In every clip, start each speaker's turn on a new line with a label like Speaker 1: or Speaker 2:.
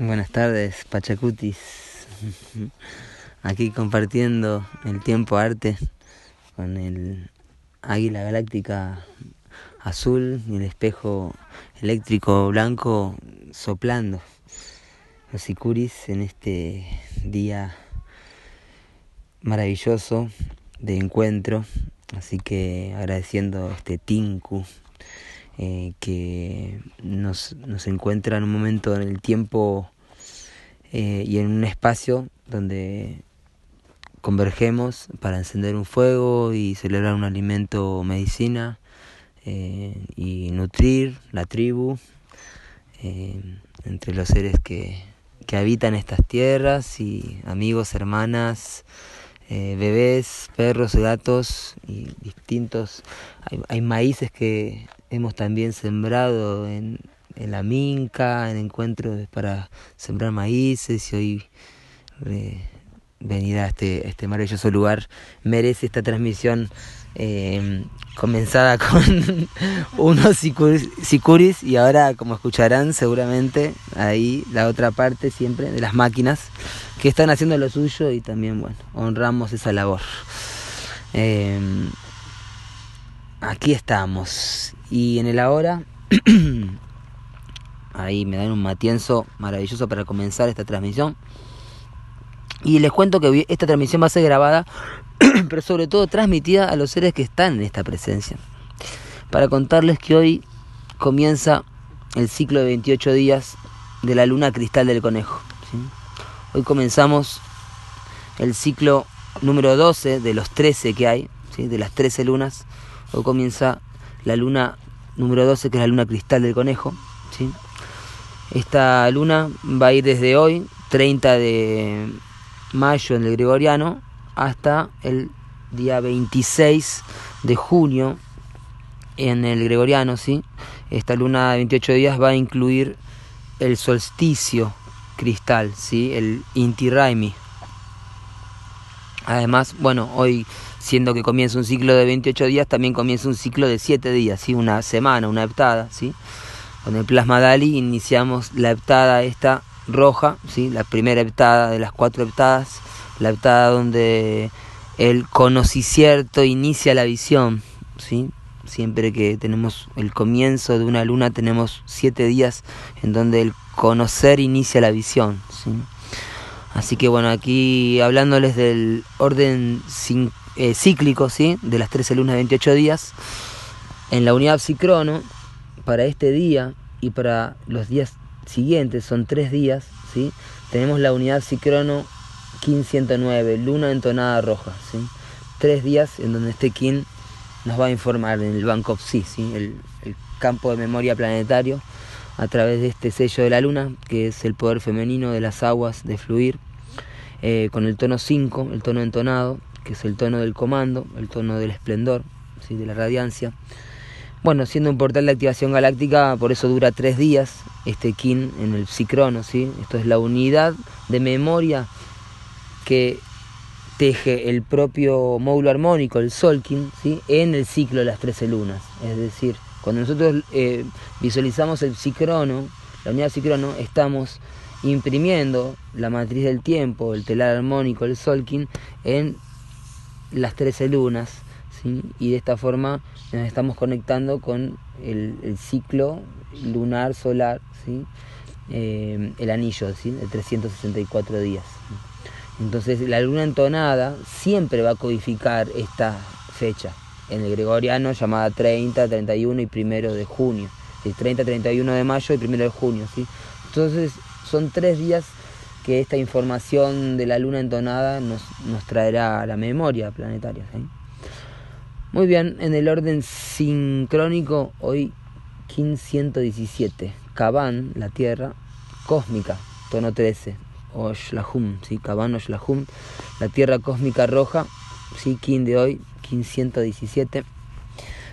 Speaker 1: Buenas tardes, Pachacutis. Aquí compartiendo el tiempo arte con el águila galáctica azul y el espejo eléctrico blanco soplando los sicuris en este día maravilloso de encuentro. Así que agradeciendo este Tinku eh, que nos, nos, encuentra en un momento en el tiempo eh, y en un espacio donde convergemos para encender un fuego y celebrar un alimento medicina eh, y nutrir la tribu entre los seres que, que habitan estas tierras y amigos, hermanas, bebés, perros, gatos y distintos. Hay, hay, maíces que hemos también sembrado en, en la Minca, en encuentros para sembrar maíces y hoy eh, venir a este, este maravilloso lugar merece esta transmisión eh, comenzada con unos sicuris y ahora como escucharán seguramente ahí la otra parte siempre de las máquinas que están haciendo lo suyo y también bueno honramos esa labor. Eh, aquí estamos y en el ahora, ahí me dan un matienzo maravilloso para comenzar esta transmisión. Y les cuento que esta transmisión va a ser grabada, pero sobre todo transmitida a los seres que están en esta presencia. Para contarles que hoy comienza el ciclo de 28 días de la luna cristal del conejo. Hoy comenzamos el ciclo número 12 de los 13 que hay, de las 13 lunas. Hoy comienza la luna número 12, que es la luna cristal del conejo. Esta luna va a ir desde hoy, 30 de mayo en el gregoriano, hasta el día 26 de junio en el gregoriano. ¿sí? Esta luna de 28 días va a incluir el solsticio cristal, ¿sí? el Inti Raimi. Además, bueno, hoy siendo que comienza un ciclo de 28 días, también comienza un ciclo de 7 días, ¿sí? una semana, una heptada. ¿sí? Con el plasma DALI iniciamos la heptada esta roja, ¿sí? la primera heptada de las cuatro heptadas, la heptada donde el conocicierto inicia la visión. ¿sí? Siempre que tenemos el comienzo de una luna tenemos 7 días en donde el conocer inicia la visión. ¿sí? Así que bueno, aquí hablándoles del orden eh, cíclico, ¿sí? De las 13 lunas de 28 días. En la unidad psicrono, para este día y para los días siguientes, son tres días, ¿sí? Tenemos la unidad psicrono 1509, luna entonada roja, ¿sí? Tres días en donde este Kin nos va a informar en el Banco Psi, ¿sí? El, el campo de memoria planetario a través de este sello de la luna, que es el poder femenino de las aguas, de fluir, eh, con el tono 5, el tono entonado, que es el tono del comando, el tono del esplendor, ¿sí? de la radiancia. Bueno, siendo un portal de activación galáctica, por eso dura tres días este kin en el psicrono, ¿sí? Esto es la unidad de memoria que teje el propio módulo armónico, el Solkin, ¿sí? en el ciclo de las 13 lunas. Es decir, cuando nosotros eh, visualizamos el psicrono, la unidad psicrono, estamos imprimiendo la matriz del tiempo, el telar armónico, el Solkin, en las 13 lunas, ¿sí? y de esta forma nos estamos conectando con el, ciclo lunar solar, ¿sí? Eh, el anillo ¿sí? de 364 días. Entonces la luna entonada siempre va a codificar esta fecha, en el gregoriano llamada 30, 31 y 1 de junio. 30, 31 de mayo y 1 de junio. ¿sí? Entonces son tres días que esta información de la luna entonada nos, nos traerá a la memoria planetaria. Muy bien, en el orden sincrónico, hoy 1517, Kaban, la Tierra, cósmica, tono 13, Oshlahum, ¿sí? Kaban Oshlahum, la Tierra cósmica roja, ¿sí? Kin de hoy, 1517.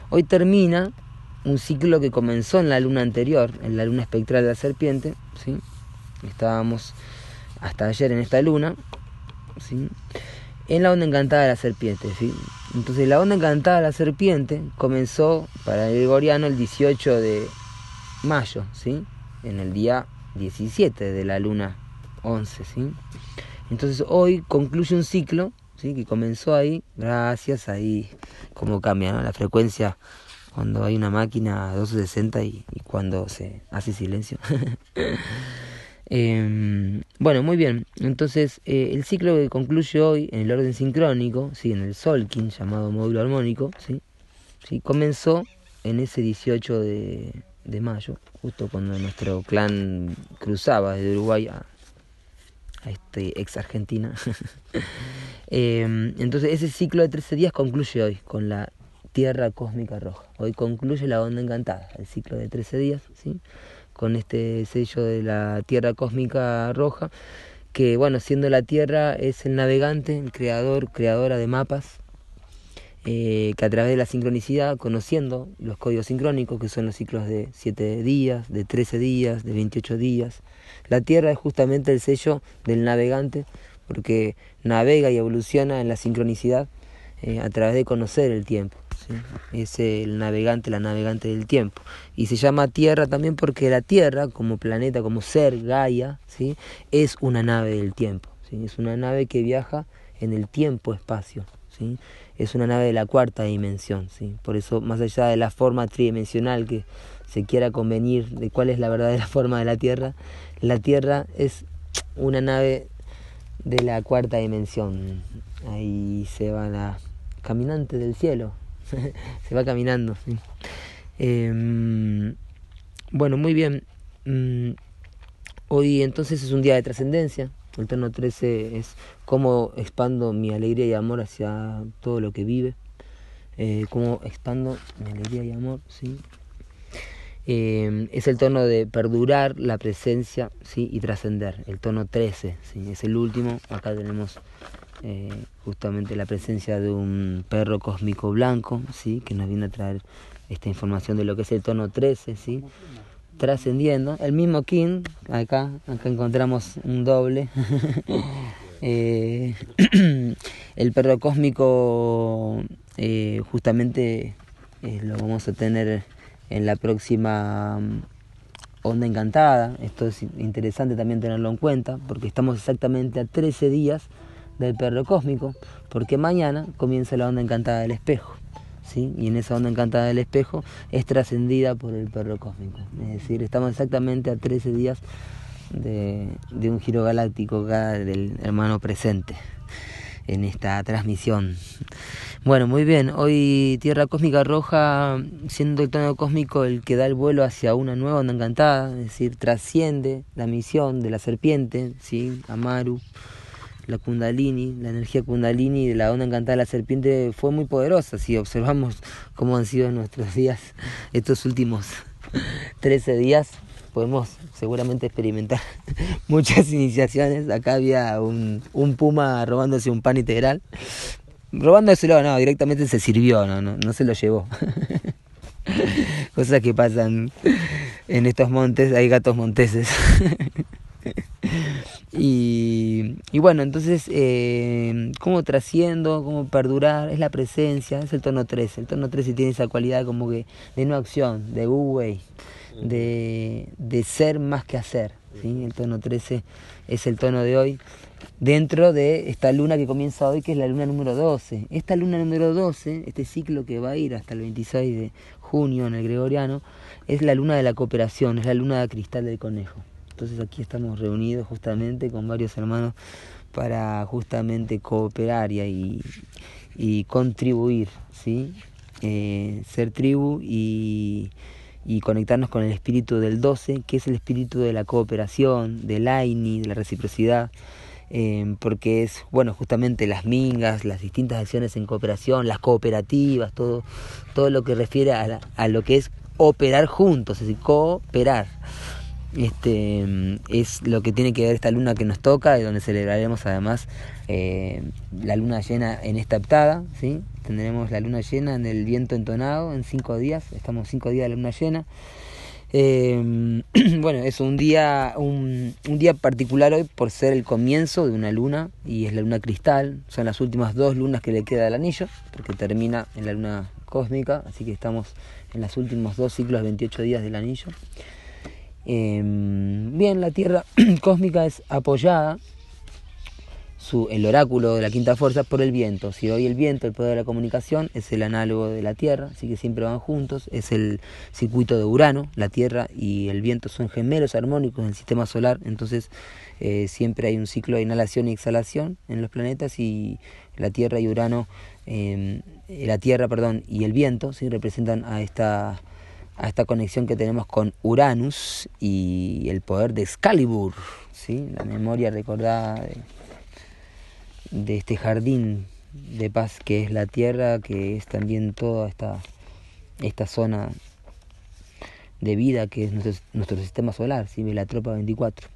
Speaker 1: Hoy termina un ciclo que comenzó en la luna anterior, en la luna espectral de la serpiente, ¿sí? Estábamos hasta ayer en esta luna, ¿sí? en la onda encantada de la serpiente. ¿sí? Entonces la onda encantada de la serpiente comenzó para el gregoriano el 18 de mayo, ¿sí? en el día 17 de la luna 11, ¿sí? Entonces hoy concluye un ciclo, ¿sí? Que comenzó ahí, gracias ahí, cómo cambia la frecuencia cuando hay una máquina a 260 y, y cuando se hace silencio. Em, bueno, muy bien. Entonces, eh, el ciclo que concluye hoy en el orden sincrónico, ¿sí? en el Solkin, llamado módulo armónico, ¿sí? ¿sí? comenzó en ese 18 de, de mayo, justo cuando nuestro clan cruzaba desde Uruguay a, a este ex Argentina. Em, entonces, ese ciclo de 13 días concluye hoy con la Tierra Cósmica Roja. Hoy concluye la onda encantada, el ciclo de 13 días, ¿sí? Con este sello de la Tierra Cósmica Roja, que bueno, siendo la Tierra es el navegante, el creador, creadora de mapas, eh, que a través de la sincronicidad, conociendo los códigos sincrónicos, que son los ciclos de 7 días, de 13 días, de 28 días, la Tierra es justamente el sello del navegante, porque navega y evoluciona en la sincronicidad eh, a través de conocer el tiempo es el navegante, la navegante del tiempo. Y se llama Tierra también porque la Tierra, como planeta, como ser, Gaia, ¿sí? es una nave del tiempo. ¿sí? Es una nave que viaja en el tiempo-espacio. ¿sí? Es una nave de la cuarta dimensión. ¿sí? Por eso, más allá de la forma tridimensional que se quiera convenir de cuál es la verdadera forma de la Tierra, la Tierra es una nave de la cuarta dimensión. Ahí se va la caminante del cielo, se va caminando. Em, bueno, muy bien. Mm, hoy entonces es un día de trascendencia. El tono 13 es cómo expando mi alegría y amor hacia todo lo que vive. Eh, cómo expando mi alegría y amor, ¿sí? Em, es el tono de perdurar la presencia ¿sí? y trascender, el tono 13, ¿sí? es el último, acá tenemos eh, justamente la presencia de un perro cósmico blanco, ¿sí? que nos viene a traer esta información de lo que es el tono 13, ¿sí? trascendiendo. El mismo King, acá, acá encontramos un doble. Eh, el perro cósmico eh, justamente lo vamos a tener en la próxima mm, onda encantada. Esto es interesante también tenerlo en cuenta porque estamos exactamente a 13 días del perro cósmico, porque mañana comienza la onda encantada del espejo. ¿sí? Y en esa onda encantada del espejo es trascendida por el perro cósmico. Es decir, estamos exactamente a 13 días de, un giro galáctico del hermano presente en esta transmisión. Bueno, muy bien, hoy Tierra Cósmica Roja, siendo el tono cósmico el que da el vuelo hacia una nueva onda encantada, es decir, trasciende la misión de la serpiente, ¿sí? Amaru la kundalini, la energía kundalini de la onda encantada de la serpiente fue muy poderosa. Si observamos cómo han sido nuestros días, estos últimos 13 días, podemos seguramente experimentar muchas iniciaciones. Acá había un, puma robándose un pan integral. Robándoselo, no, directamente se sirvió, no, no, no se lo llevó. Cosas que pasan en estos montes, hay gatos monteses. Y, y bueno, entonces, eh, ¿cómo trasciendo? ¿Cómo perdurar? Es la presencia, es el tono 13. El tono 13 tiene esa cualidad como que de no acción, de wu de, de ser más que hacer. ¿sí? El tono 13 es el tono de hoy, dentro de esta luna que comienza hoy, que es la luna número 12. Esta luna número 12, este ciclo que va a ir hasta el 26 de junio en el Gregoriano, es la luna de la cooperación, es la luna de cristal del conejo. Entonces aquí estamos reunidos justamente con varios hermanos para justamente cooperar y, y contribuir, ¿sí? Eh, ser tribu y, y, conectarnos con el espíritu del 12, que es el espíritu de la cooperación, del AINI, de la reciprocidad. Eh, porque es, bueno, justamente las mingas, las distintas acciones en cooperación, las cooperativas, todo, todo lo que refiere a, a lo que es operar juntos, es decir, cooperar este es lo que tiene que ver esta luna que nos toca y donde celebraremos además eh, la luna llena en esta heptada ¿sí? tendremos la luna llena en el viento entonado en cinco días estamos cinco días de la luna llena. Eh, bueno es un día un, día particular hoy por ser el comienzo de una luna y es la luna cristal. Son las últimas dos lunas que le queda al anillo porque termina en la luna cósmica así que estamos en los últimos dos ciclos 28 días del anillo Em, bien, la Tierra cósmica es apoyada el oráculo de la quinta fuerza por el viento. Si hoy el viento, el poder de la comunicación, es el análogo de la Tierra, así que siempre van juntos, es el circuito de Urano, la Tierra y el viento son gemelos armónicos en el sistema solar, entonces eh, siempre hay un ciclo de inhalación y exhalación en los planetas y la Tierra y Urano, em, la Tierra, perdón, y el viento, ¿sí? representan a esta a esta conexión que tenemos con Uranus y el poder de Excalibur, ¿sí? la memoria recordada de, este jardín de paz que es la Tierra, que es también toda esta, esta zona de vida que es nuestro, nuestro sistema solar, ¿sí? la tropa 24.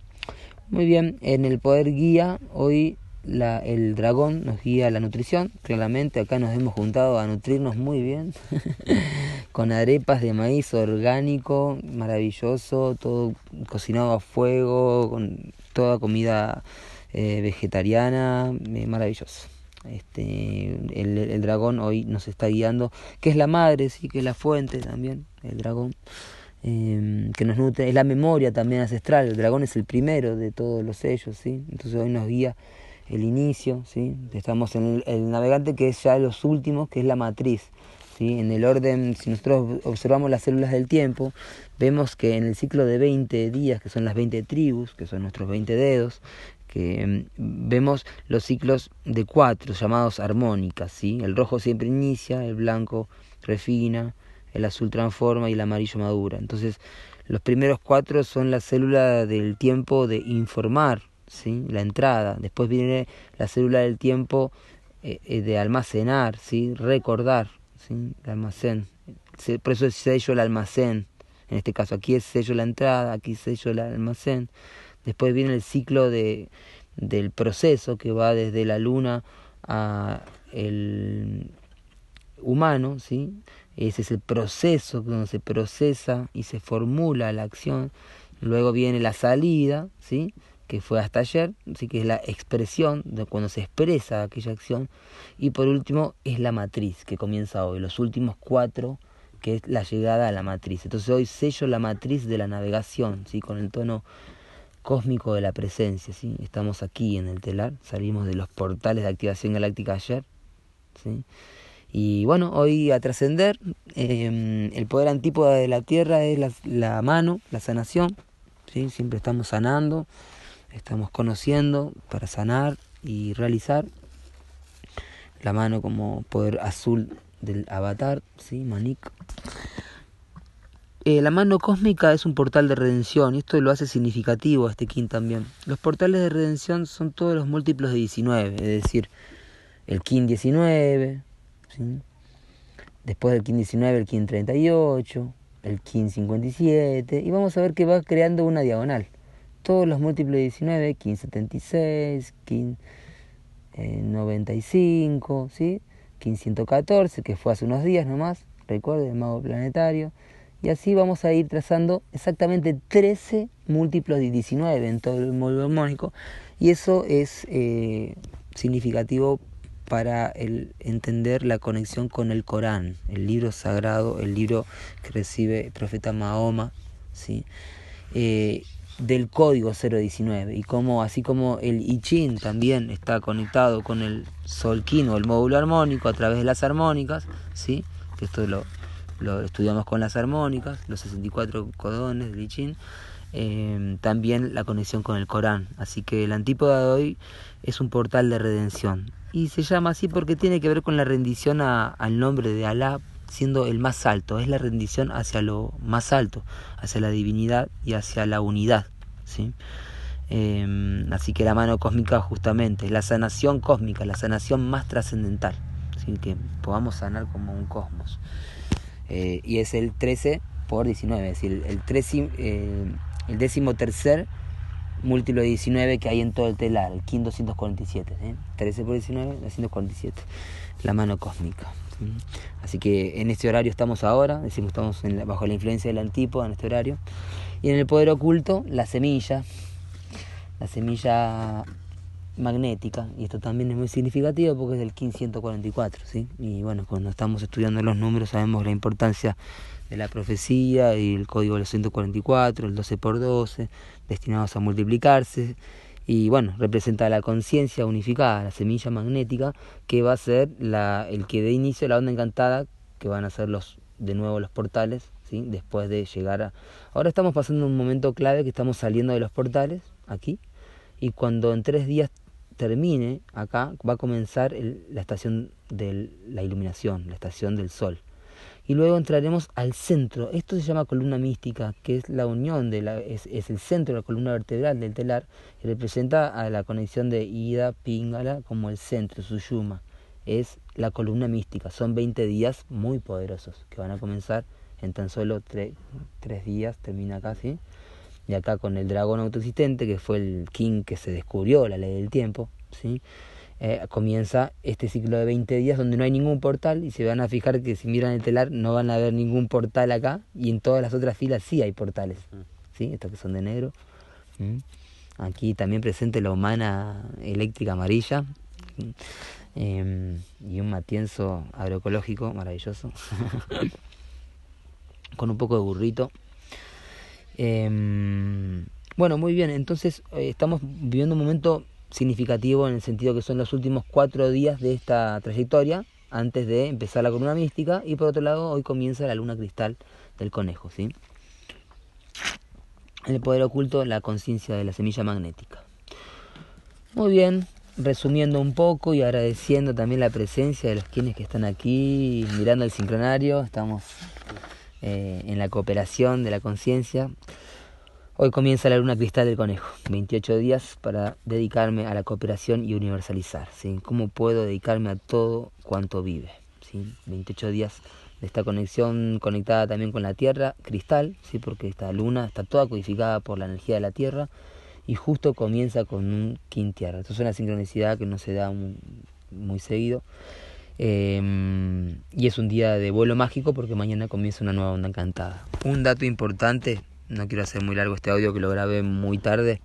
Speaker 1: Muy bien, en el poder guía, hoy la, el dragón nos guía a la nutrición, claramente acá nos hemos juntado a nutrirnos muy bien, con arepas de maíz orgánico, maravilloso, todo cocinado a fuego, con toda comida eh, vegetariana, eh, maravilloso. Este, el, dragón hoy nos está guiando, que es la madre, sí, que es la fuente también, el dragón, em, que nos nutre, es la memoria también ancestral, el dragón es el primero de todos los sellos, ¿sí? entonces hoy nos guía el inicio, ¿sí? estamos en el, navegante que es ya los últimos, que es la matriz. En el orden, si nosotros observamos las células del tiempo, vemos que en el ciclo de 20 días, que son las 20 tribus, que son nuestros 20 dedos, que mm, vemos los ciclos de cuatro llamados armónicas, ¿sí? El rojo siempre inicia, el blanco refina, el azul transforma y el amarillo madura. Entonces, los primeros cuatro son la célula del tiempo de informar, ¿sí? La entrada. Después viene la célula del tiempo eh, eh, de almacenar, ¿sí? Recordar, ¿sí? El almacén. Por eso es sello el almacén. En este caso, aquí es sello la entrada, aquí es sello el almacén. Después viene el ciclo de, del proceso que va desde la luna a el humano, ¿sí? Ese es el proceso donde se procesa y se formula la acción. Luego viene la salida, ¿sí? Que fue hasta ayer, así que es la expresión de cuando se expresa aquella acción. Y por último es la matriz que comienza hoy, los últimos cuatro, que es la llegada a la matriz. Entonces hoy sello la matriz de la navegación, ¿sí? con el tono cósmico de la presencia, ¿sí? Estamos aquí en el telar, salimos de los portales de activación galáctica ayer, ¿sí? Y bueno, hoy a trascender, em, el poder antípoda de la Tierra es la, la, mano, la sanación, ¿sí? Siempre estamos sanando, estamos conociendo para sanar y realizar. La mano como poder azul del avatar, ¿sí? Manik. Eh, la mano cósmica es un portal de redención y esto lo hace significativo a este kin también. Los portales de redención son todos los múltiplos de 19, es decir, el kin 19, después del kin 19 el kin 38, el kin 57 y vamos a ver que va creando una diagonal. Todos los múltiplos de 19, kin 76, kin 95, ¿sí? kin 114 que fue hace unos días nomás, recuerden el mago planetario y así vamos a ir trazando exactamente 13 múltiplos de 19 en todo el módulo armónico. Y eso es eh, significativo para el entender la conexión con el Corán, el libro sagrado, el libro que recibe el profeta Mahoma, ¿sí? Eh, del código 019 y como así como el I Ching también está conectado con el Solkin o el módulo armónico a través de las armónicas, ¿sí? que esto lo, lo estudiamos con las armónicas, los 64 codones de Lichin, eh, también la conexión con el Corán. Así que el antípoda de hoy es un portal de redención. Y se llama así porque tiene que ver con la rendición al nombre de Alá, siendo el más alto. Es la rendición hacia lo más alto, hacia la divinidad y hacia la unidad. ¿sí? Eh, así que la mano cósmica justamente es la sanación cósmica, la sanación más trascendental. Que podamos sanar como un cosmos. Eh, y es el 13 por 19, es decir, el, 13, eh, el décimo tercer múltiplo de 19 que hay en todo el telar, el KIN 247, 13 por 19, 247, la mano cósmica. Así que en este horario estamos ahora, decimos estamos bajo la influencia del antípoda en este horario. Y en el poder oculto, la semilla, la semilla magnética, y esto también es muy significativo porque es del 1544, ¿sí? Y bueno, cuando estamos estudiando los números sabemos la importancia de la profecía y el código del 144, el 12 por 12, destinados a multiplicarse, y bueno, representa la conciencia unificada, la semilla magnética, que va a ser la, el que dé inicio a la onda encantada, que van a ser los de nuevo los portales, ¿sí? después de llegar a... Ahora estamos pasando un momento clave que estamos saliendo de los portales, aquí, y cuando en tres días termine acá, va a comenzar la estación de la iluminación, la estación del sol. Y luego entraremos al centro. Esto se llama columna mística, que es la unión, de la, es, el centro de la columna vertebral del telar, y representa a la conexión de Ida, Pingala, como el centro, Suyuma. Es la columna mística. Son 20 días muy poderosos que van a comenzar en tan solo tres días, termina casi y acá con el dragón autoexistente, que fue el king que se descubrió la ley del tiempo, ¿sí? Eh, comienza este ciclo de 20 días donde no hay ningún portal y se van a fijar que si miran el telar no van a ver ningún portal acá y en todas las otras filas sí hay portales, mm. ¿sí? estos que son de negro. Aquí también presente la humana eléctrica amarilla em, y un matienzo agroecológico maravilloso con un poco de burrito. Em, bueno, muy bien, entonces eh, estamos viviendo un momento significativo en el sentido que son los últimos cuatro días de esta trayectoria antes de empezar la columna mística y por otro lado hoy comienza la luna cristal del conejo, ¿sí? El poder oculto, la conciencia de la semilla magnética. Muy bien, resumiendo un poco y agradeciendo también la presencia de los quienes que están aquí mirando el sincronario, estamos eh, en la cooperación de la conciencia. Hoy comienza la luna cristal del conejo, 28 días para dedicarme a la cooperación y universalizar. ¿Cómo puedo dedicarme a todo cuanto vive? ¿sí? 28 días de esta conexión conectada también con la Tierra, cristal, porque esta luna está toda codificada por la energía de la Tierra y justo comienza con un King Tierra. Esto es una sincronicidad que no se da muy seguido. Em, y es un día de vuelo mágico porque mañana comienza una nueva onda encantada. Un dato importante, no quiero hacer muy largo este audio que lo grabé muy tarde,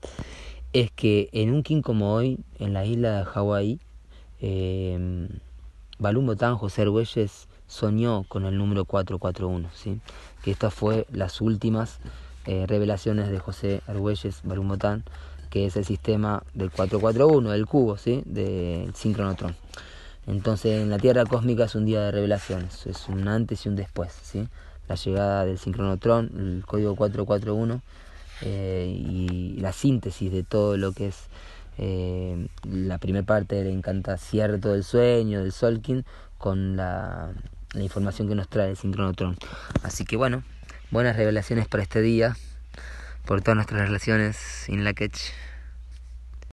Speaker 1: es que en un king como hoy, en la isla de Hawái, eh, Balum Botán José Argüelles soñó con el número 441, ¿sí? que estas fue las últimas eh, revelaciones de José Argüelles Balum Botán, que es el sistema del 441, del cubo, ¿sí? del sincronotron. Entonces en la Tierra cósmica es un día de revelaciones, es un antes y un después, ¿sí? La llegada del sincronotrón, el código 441 eh, y la síntesis de todo lo que es eh, la primera parte del encantacierto del sueño, del Solkin, con la, la información que nos trae el sincronotrón. Así que bueno, buenas revelaciones para este día, por todas nuestras relaciones in la catch.